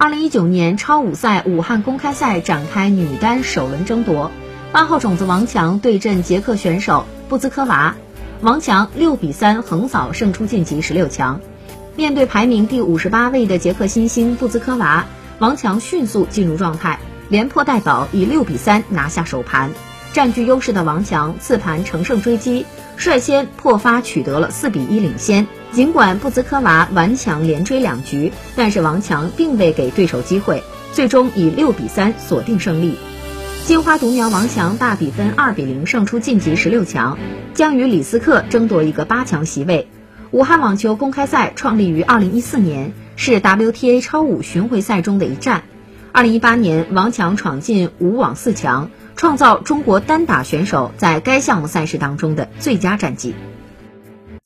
二零一九年超五赛武汉公开赛展开女单首轮争夺，八号种子王强对阵捷克选手布兹科娃，王强六比三横扫胜出晋级十六强。面对排名第五十八位的捷克新星布兹科娃，王强迅速进入状态，连破带保以六比三拿下首盘。占据优势的王强次盘乘胜追击，率先破发取得了四比一领先。尽管布兹科娃顽强连追两局，但是王强并未给对手机会，最终以六比三锁定胜利。金花独苗王强大比分二比零胜出晋级十六强，将与李斯克争夺一个八强席位。武汉网球公开赛创立于二零一四年，是 WTA 超五巡回赛中的一站。二零一八年，王强闯进五网四强。创造中国单打选手在该项目赛事当中的最佳战绩。